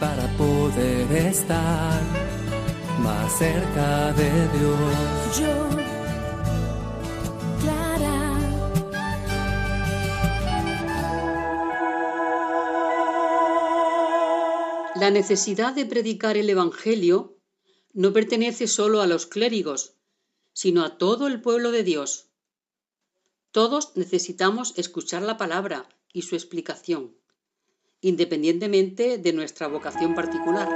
para poder estar más cerca de Dios. Yo, Clara. La necesidad de predicar el Evangelio no pertenece solo a los clérigos, sino a todo el pueblo de Dios. Todos necesitamos escuchar la palabra y su explicación, independientemente de nuestra vocación particular.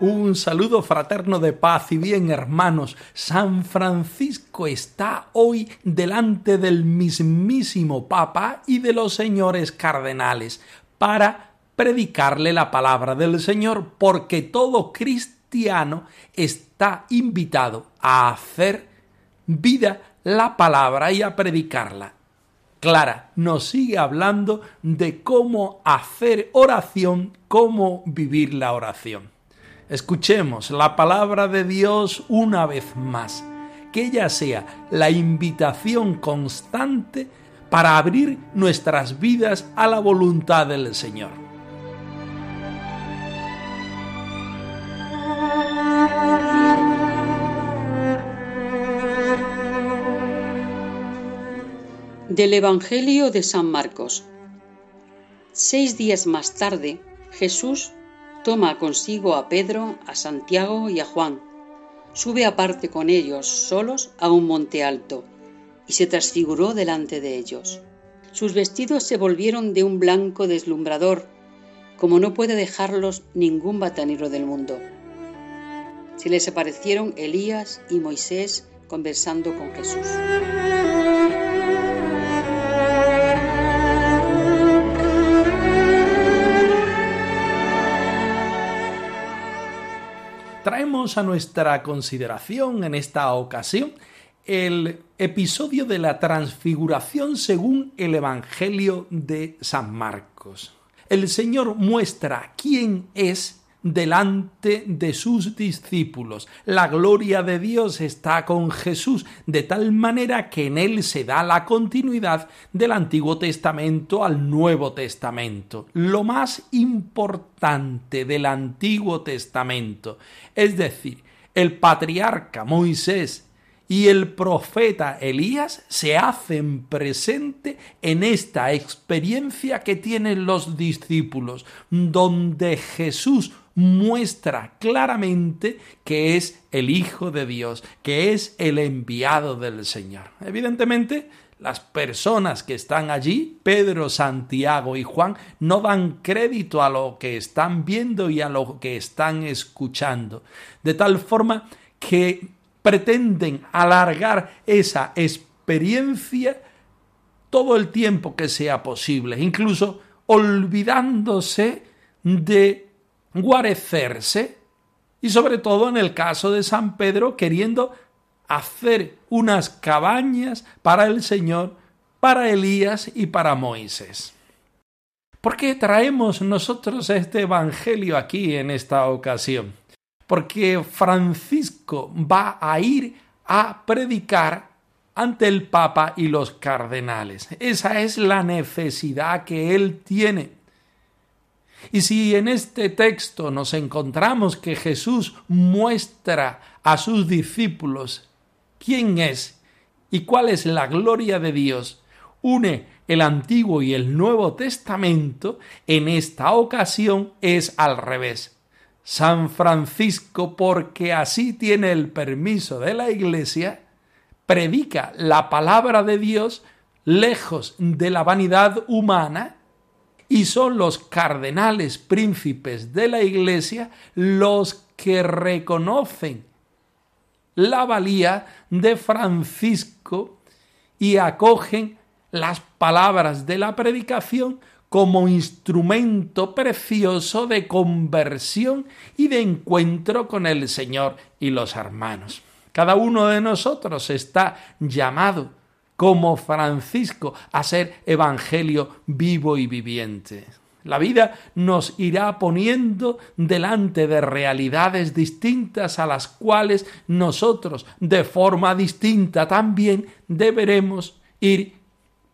Un saludo fraterno de paz y bien, hermanos. San Francisco está hoy delante del mismísimo Papa y de los señores cardenales para predicarle la palabra del Señor, porque todo cristiano está invitado a hacer vida la palabra y a predicarla. Clara nos sigue hablando de cómo hacer oración, cómo vivir la oración. Escuchemos la palabra de Dios una vez más, que ella sea la invitación constante para abrir nuestras vidas a la voluntad del Señor. Del Evangelio de San Marcos. Seis días más tarde, Jesús toma consigo a Pedro, a Santiago y a Juan, sube aparte con ellos solos a un monte alto, y se transfiguró delante de ellos. Sus vestidos se volvieron de un blanco deslumbrador, como no puede dejarlos ningún batanero del mundo. Se les aparecieron Elías y Moisés conversando con Jesús. Traemos a nuestra consideración en esta ocasión el episodio de la transfiguración según el Evangelio de San Marcos. El Señor muestra quién es delante de sus discípulos. La gloria de Dios está con Jesús, de tal manera que en él se da la continuidad del Antiguo Testamento al Nuevo Testamento. Lo más importante del Antiguo Testamento, es decir, el patriarca Moisés y el profeta Elías se hacen presente en esta experiencia que tienen los discípulos, donde Jesús muestra claramente que es el Hijo de Dios, que es el enviado del Señor. Evidentemente, las personas que están allí, Pedro, Santiago y Juan, no dan crédito a lo que están viendo y a lo que están escuchando, de tal forma que pretenden alargar esa experiencia todo el tiempo que sea posible, incluso olvidándose de guarecerse y sobre todo en el caso de San Pedro queriendo hacer unas cabañas para el Señor, para Elías y para Moisés. ¿Por qué traemos nosotros este Evangelio aquí en esta ocasión? Porque Francisco va a ir a predicar ante el Papa y los cardenales. Esa es la necesidad que él tiene y si en este texto nos encontramos que Jesús muestra a sus discípulos quién es y cuál es la gloria de Dios, une el Antiguo y el Nuevo Testamento, en esta ocasión es al revés. San Francisco, porque así tiene el permiso de la Iglesia, predica la palabra de Dios lejos de la vanidad humana y son los cardenales príncipes de la Iglesia los que reconocen la valía de Francisco y acogen las palabras de la predicación como instrumento precioso de conversión y de encuentro con el Señor y los hermanos. Cada uno de nosotros está llamado, como Francisco, a ser evangelio vivo y viviente. La vida nos irá poniendo delante de realidades distintas a las cuales nosotros, de forma distinta también, deberemos ir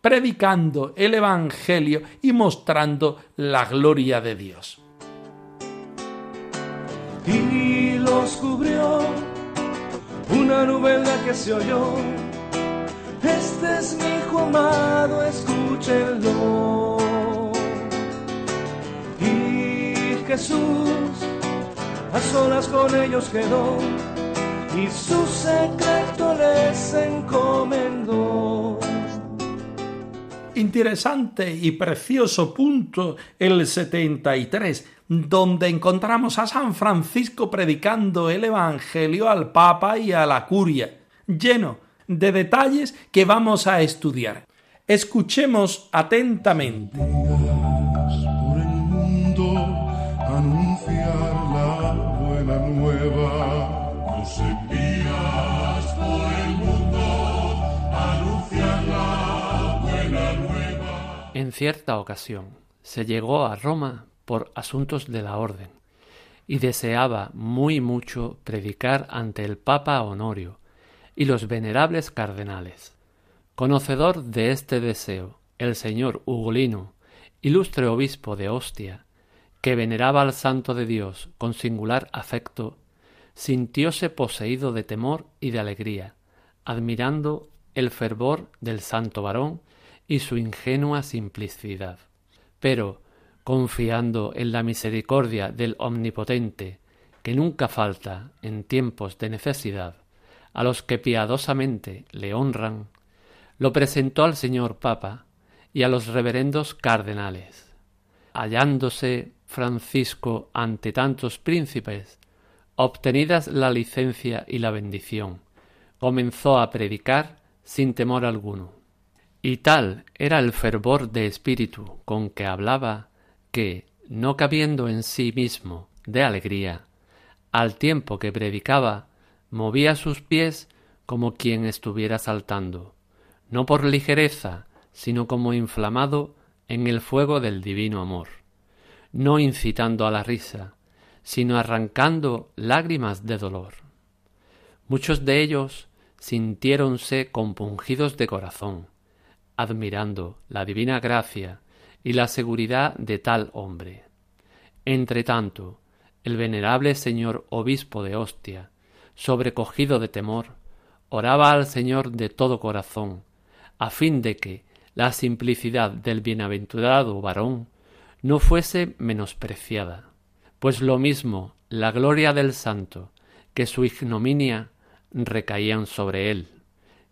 predicando el Evangelio y mostrando la gloria de Dios. Y los cubrió una nube que se oyó. Este es mi hijo amado, escúchenlo. Y Jesús a solas con ellos quedó y su secreto les encomendó interesante y precioso punto el 73, donde encontramos a San Francisco predicando el Evangelio al Papa y a la curia, lleno de detalles que vamos a estudiar. Escuchemos atentamente. Por el mundo anunciar la buena nueva. Nos envías por el mundo anunciar la buena nueva. En cierta ocasión se llegó a Roma por asuntos de la orden y deseaba muy mucho predicar ante el Papa Honorio y los venerables cardenales. Conocedor de este deseo, el señor Ugolino, ilustre obispo de Ostia, que veneraba al Santo de Dios con singular afecto, sintióse poseído de temor y de alegría, admirando el fervor del santo varón y su ingenua simplicidad. Pero, confiando en la misericordia del Omnipotente, que nunca falta en tiempos de necesidad, a los que piadosamente le honran, lo presentó al señor Papa y a los reverendos cardenales. Hallándose Francisco ante tantos príncipes, obtenidas la licencia y la bendición, comenzó a predicar sin temor alguno. Y tal era el fervor de espíritu con que hablaba, que, no cabiendo en sí mismo de alegría, al tiempo que predicaba, movía sus pies como quien estuviera saltando, no por ligereza, sino como inflamado en el fuego del divino amor, no incitando a la risa, sino arrancando lágrimas de dolor. Muchos de ellos sintiéronse compungidos de corazón, admirando la divina gracia y la seguridad de tal hombre. Entretanto, el venerable señor obispo de Ostia, sobrecogido de temor, oraba al Señor de todo corazón, a fin de que la simplicidad del bienaventurado varón no fuese menospreciada, pues lo mismo la gloria del santo que su ignominia recaían sobre él,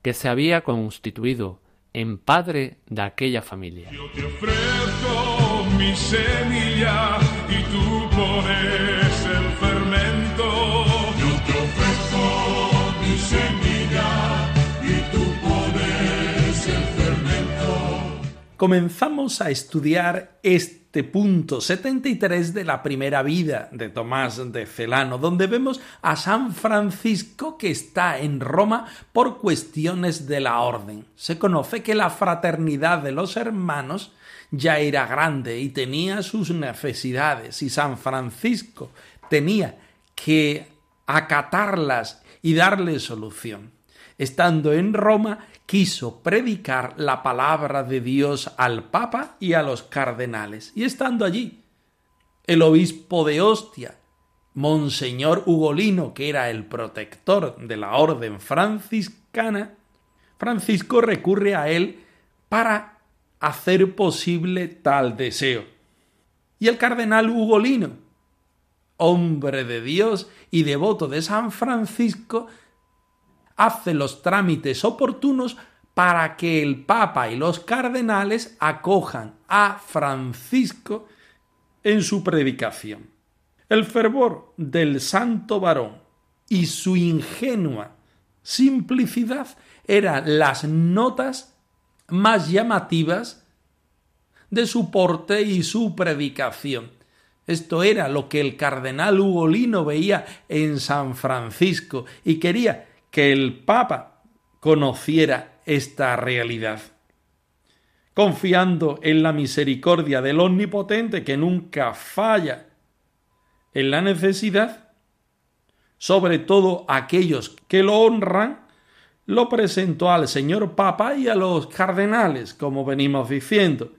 que se había constituido en padre de aquella familia. Yo te ofrezco y. Comenzamos a estudiar este punto 73 de la primera vida de Tomás de Celano, donde vemos a San Francisco que está en Roma por cuestiones de la orden. Se conoce que la fraternidad de los hermanos ya era grande y tenía sus necesidades, y San Francisco tenía que acatarlas y darle solución. Estando en Roma, quiso predicar la palabra de Dios al Papa y a los cardenales. Y estando allí, el obispo de Ostia, Monseñor Ugolino, que era el protector de la orden franciscana, Francisco recurre a él para hacer posible tal deseo. Y el cardenal Ugolino, hombre de Dios y devoto de San Francisco, hace los trámites oportunos para que el Papa y los cardenales acojan a Francisco en su predicación. El fervor del santo varón y su ingenua simplicidad eran las notas más llamativas de su porte y su predicación. Esto era lo que el cardenal Ugolino veía en San Francisco y quería que el Papa conociera esta realidad. Confiando en la misericordia del Omnipotente que nunca falla en la necesidad, sobre todo aquellos que lo honran, lo presentó al señor Papa y a los cardenales, como venimos diciendo.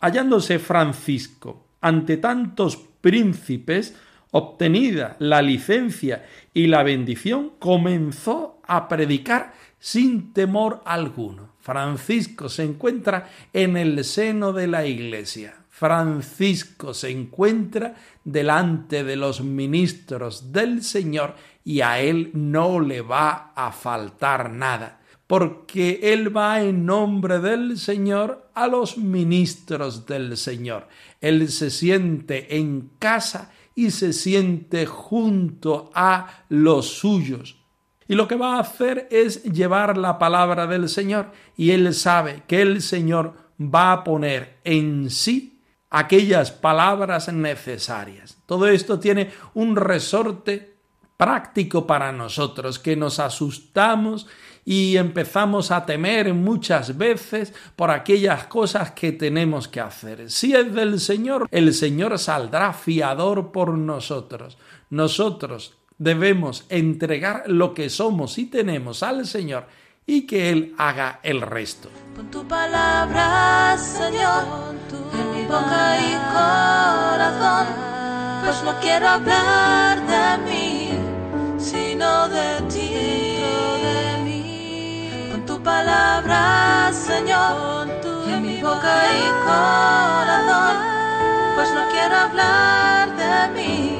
Hallándose Francisco ante tantos príncipes, obtenida la licencia y la bendición, comenzó a predicar sin temor alguno. Francisco se encuentra en el seno de la Iglesia. Francisco se encuentra delante de los ministros del Señor y a él no le va a faltar nada, porque él va en nombre del Señor a los ministros del Señor. Él se siente en casa y se siente junto a los suyos. Y lo que va a hacer es llevar la palabra del Señor y él sabe que el Señor va a poner en sí aquellas palabras necesarias. Todo esto tiene un resorte práctico para nosotros, que nos asustamos y empezamos a temer muchas veces por aquellas cosas que tenemos que hacer. Si es del Señor, el Señor saldrá fiador por nosotros. Nosotros debemos entregar lo que somos y tenemos al Señor y que Él haga el resto. Pon tu palabra, Señor, en mi boca y corazón, pues no quiero hablar de mí, sino de ti. Con tu palabra, Señor, en mi boca y corazón, pues no quiero hablar de mí,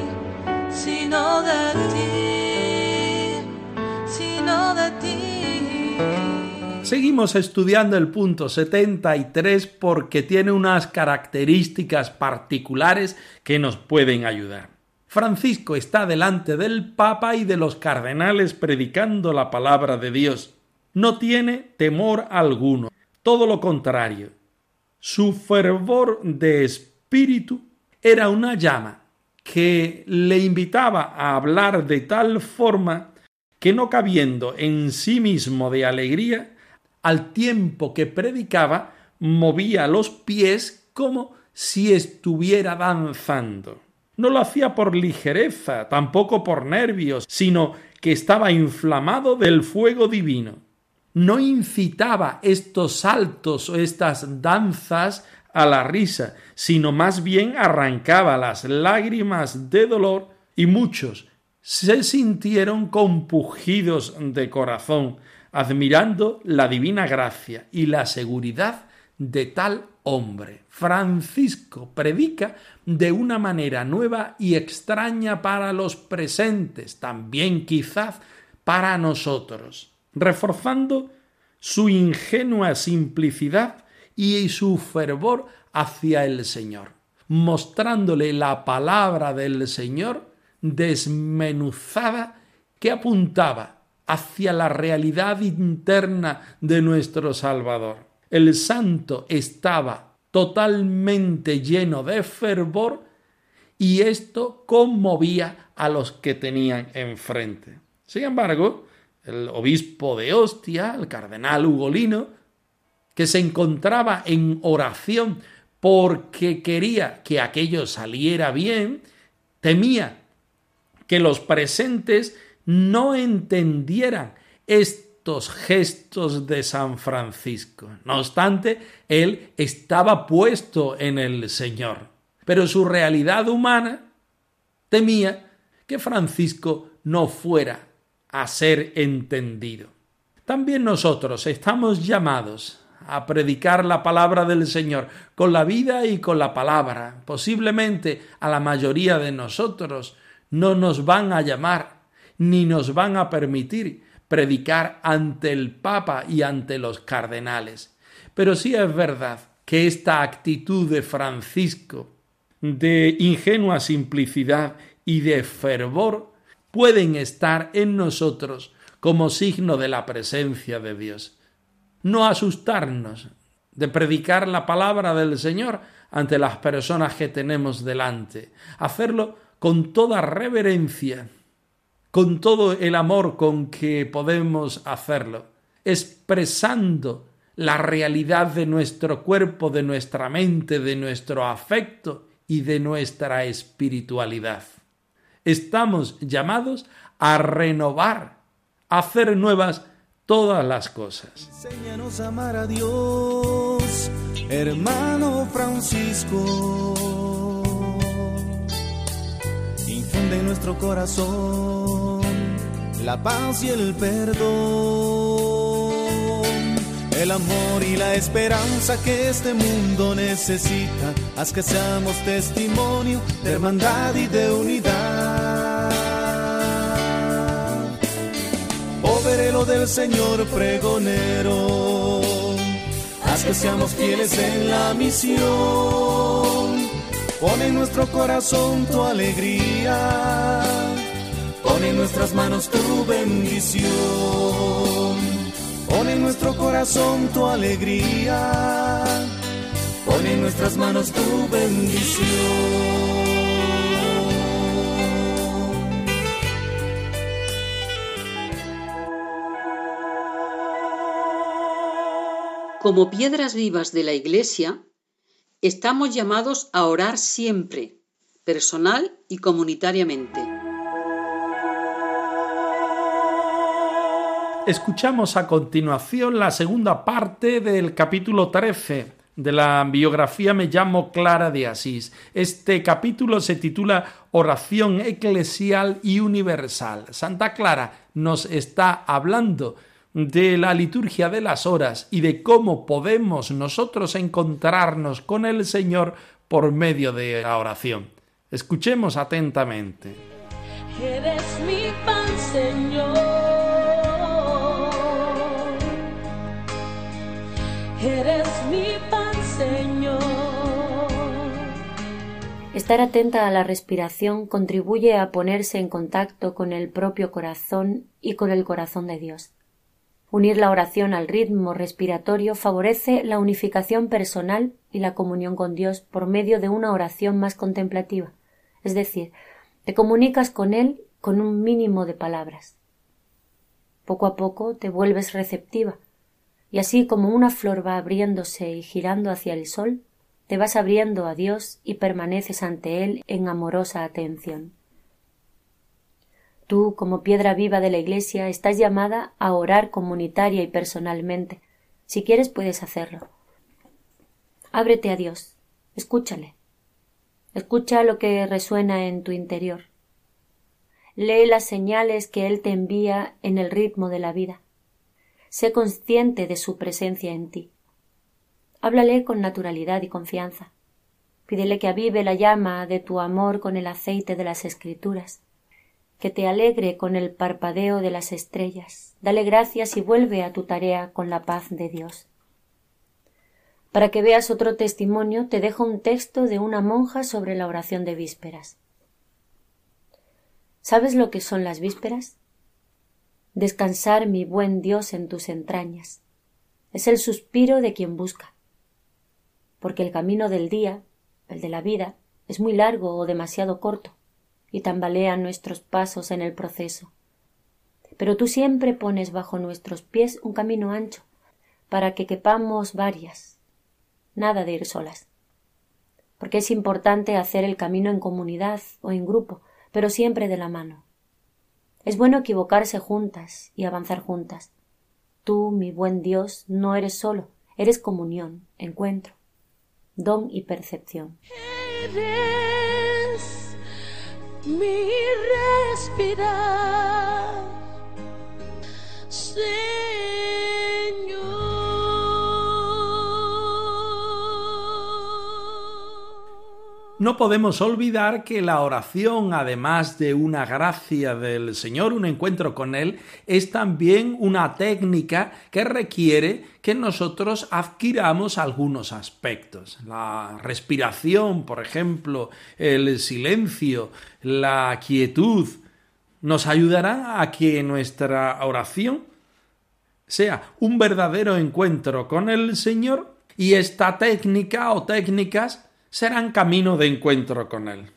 sino de ti, sino de ti. Seguimos estudiando el punto 73 porque tiene unas características particulares que nos pueden ayudar. Francisco está delante del Papa y de los cardenales predicando la palabra de Dios. No tiene temor alguno, todo lo contrario. Su fervor de espíritu era una llama que le invitaba a hablar de tal forma que no cabiendo en sí mismo de alegría, al tiempo que predicaba, movía los pies como si estuviera danzando. No lo hacía por ligereza, tampoco por nervios, sino que estaba inflamado del fuego divino. No incitaba estos saltos o estas danzas a la risa, sino más bien arrancaba las lágrimas de dolor y muchos se sintieron compugidos de corazón, admirando la divina gracia y la seguridad de tal hombre. Francisco predica de una manera nueva y extraña para los presentes, también quizás para nosotros, reforzando su ingenua simplicidad y su fervor hacia el Señor, mostrándole la palabra del Señor desmenuzada que apuntaba hacia la realidad interna de nuestro Salvador. El santo estaba totalmente lleno de fervor y esto conmovía a los que tenían enfrente. Sin embargo, el obispo de Ostia, el cardenal Ugolino, que se encontraba en oración porque quería que aquello saliera bien, temía que los presentes no entendieran estos gestos de San Francisco. No obstante, él estaba puesto en el Señor, pero su realidad humana temía que Francisco no fuera a ser entendido. También nosotros estamos llamados a predicar la palabra del Señor con la vida y con la palabra. Posiblemente a la mayoría de nosotros no nos van a llamar ni nos van a permitir predicar ante el Papa y ante los cardenales. Pero sí es verdad que esta actitud de Francisco, de ingenua simplicidad y de fervor, pueden estar en nosotros como signo de la presencia de Dios. No asustarnos de predicar la palabra del Señor ante las personas que tenemos delante. Hacerlo con toda reverencia, con todo el amor con que podemos hacerlo, expresando la realidad de nuestro cuerpo, de nuestra mente, de nuestro afecto y de nuestra espiritualidad. Estamos llamados a renovar, a hacer nuevas todas las cosas. Enséñanos a amar a Dios, hermano Francisco. Infunde en nuestro corazón la paz y el perdón el amor y la esperanza que este mundo necesita. Haz que seamos testimonio de hermandad y de unidad. Poverelo del Señor pregonero, haz que seamos fieles en la misión. Pon en nuestro corazón tu alegría, pon en nuestras manos tu bendición corazón tu alegría, pon en nuestras manos tu bendición. Como piedras vivas de la Iglesia, estamos llamados a orar siempre, personal y comunitariamente. Escuchamos a continuación la segunda parte del capítulo 13 de la biografía Me llamo Clara de Asís. Este capítulo se titula Oración eclesial y universal. Santa Clara nos está hablando de la liturgia de las horas y de cómo podemos nosotros encontrarnos con el Señor por medio de la oración. Escuchemos atentamente. Eres mi pan, Señor. Estar atenta a la respiración contribuye a ponerse en contacto con el propio corazón y con el corazón de Dios. Unir la oración al ritmo respiratorio favorece la unificación personal y la comunión con Dios por medio de una oración más contemplativa, es decir, te comunicas con Él con un mínimo de palabras. Poco a poco te vuelves receptiva, y así como una flor va abriéndose y girando hacia el sol, te vas abriendo a Dios y permaneces ante Él en amorosa atención. Tú, como piedra viva de la Iglesia, estás llamada a orar comunitaria y personalmente. Si quieres puedes hacerlo. Ábrete a Dios, escúchale. Escucha lo que resuena en tu interior. Lee las señales que Él te envía en el ritmo de la vida. Sé consciente de su presencia en ti. Háblale con naturalidad y confianza. Pídele que avive la llama de tu amor con el aceite de las escrituras, que te alegre con el parpadeo de las estrellas. Dale gracias y vuelve a tu tarea con la paz de Dios. Para que veas otro testimonio, te dejo un texto de una monja sobre la oración de vísperas. ¿Sabes lo que son las vísperas? descansar mi buen Dios en tus entrañas. Es el suspiro de quien busca. Porque el camino del día, el de la vida, es muy largo o demasiado corto, y tambalean nuestros pasos en el proceso. Pero tú siempre pones bajo nuestros pies un camino ancho, para que quepamos varias. Nada de ir solas. Porque es importante hacer el camino en comunidad o en grupo, pero siempre de la mano. Es bueno equivocarse juntas y avanzar juntas. Tú, mi buen Dios, no eres solo, eres comunión, encuentro, don y percepción. No podemos olvidar que la oración, además de una gracia del Señor, un encuentro con Él, es también una técnica que requiere que nosotros adquiramos algunos aspectos. La respiración, por ejemplo, el silencio, la quietud, nos ayudará a que nuestra oración sea un verdadero encuentro con el Señor y esta técnica o técnicas serán camino de encuentro con Él.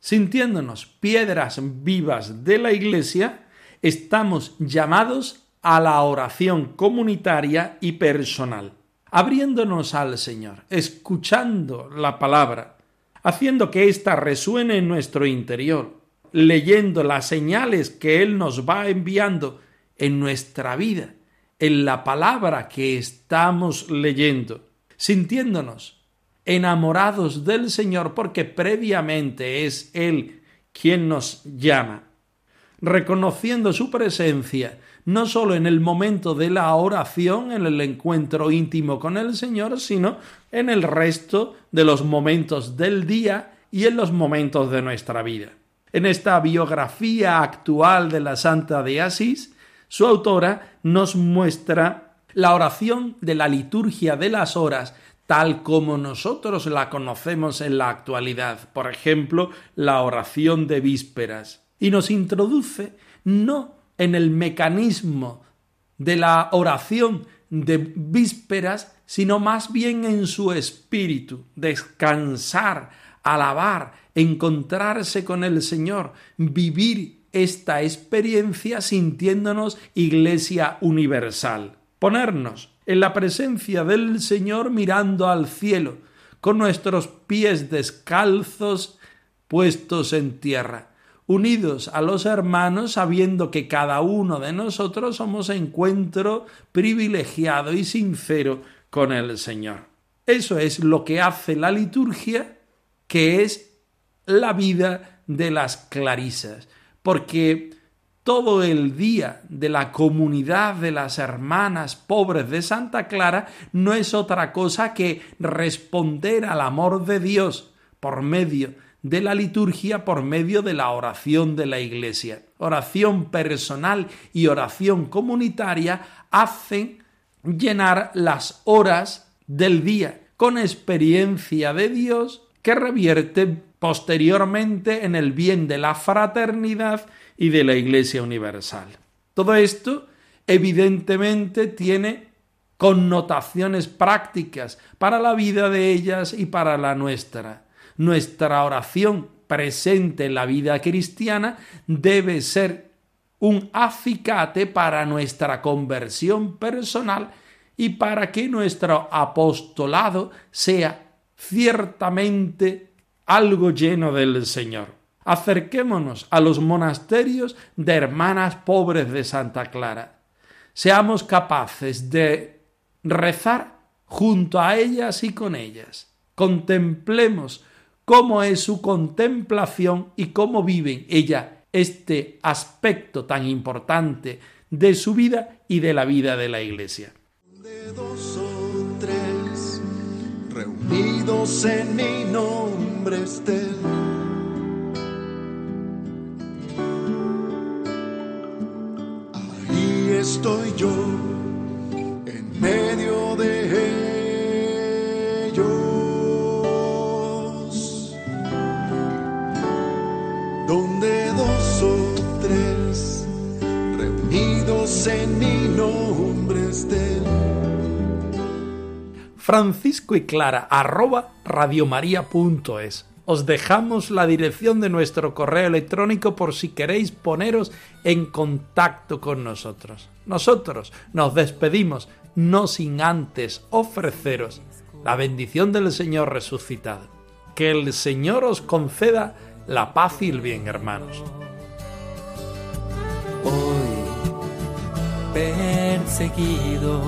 Sintiéndonos piedras vivas de la Iglesia, estamos llamados a la oración comunitaria y personal, abriéndonos al Señor, escuchando la palabra, haciendo que ésta resuene en nuestro interior, leyendo las señales que Él nos va enviando en nuestra vida, en la palabra que estamos leyendo, sintiéndonos enamorados del Señor porque previamente es Él quien nos llama, reconociendo su presencia no solo en el momento de la oración, en el encuentro íntimo con el Señor, sino en el resto de los momentos del día y en los momentos de nuestra vida. En esta biografía actual de la Santa de Asís, su autora nos muestra la oración de la liturgia de las horas tal como nosotros la conocemos en la actualidad, por ejemplo, la oración de vísperas, y nos introduce no en el mecanismo de la oración de vísperas, sino más bien en su espíritu, descansar, alabar, encontrarse con el Señor, vivir esta experiencia sintiéndonos Iglesia universal, ponernos en la presencia del Señor mirando al cielo, con nuestros pies descalzos puestos en tierra, unidos a los hermanos, sabiendo que cada uno de nosotros somos encuentro privilegiado y sincero con el Señor. Eso es lo que hace la liturgia, que es la vida de las clarisas, porque todo el día de la comunidad de las hermanas pobres de Santa Clara no es otra cosa que responder al amor de Dios por medio de la liturgia, por medio de la oración de la Iglesia. Oración personal y oración comunitaria hacen llenar las horas del día con experiencia de Dios que revierte posteriormente en el bien de la fraternidad y de la Iglesia Universal. Todo esto evidentemente tiene connotaciones prácticas para la vida de ellas y para la nuestra. Nuestra oración presente en la vida cristiana debe ser un acicate para nuestra conversión personal y para que nuestro apostolado sea ciertamente algo lleno del Señor acerquémonos a los monasterios de hermanas pobres de Santa Clara. Seamos capaces de rezar junto a ellas y con ellas. Contemplemos cómo es su contemplación y cómo viven ella este aspecto tan importante de su vida y de la vida de la Iglesia. De dos o tres reunidos en mi nombre estoy yo en medio de ellos. Donde dos o tres reunidos en mi nombre. Francisco y Clara arroba radiomaria.es os dejamos la dirección de nuestro correo electrónico por si queréis poneros en contacto con nosotros. Nosotros nos despedimos, no sin antes ofreceros la bendición del Señor resucitado. Que el Señor os conceda la paz y el bien, hermanos. Hoy perseguido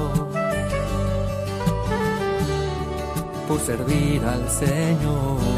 por servir al Señor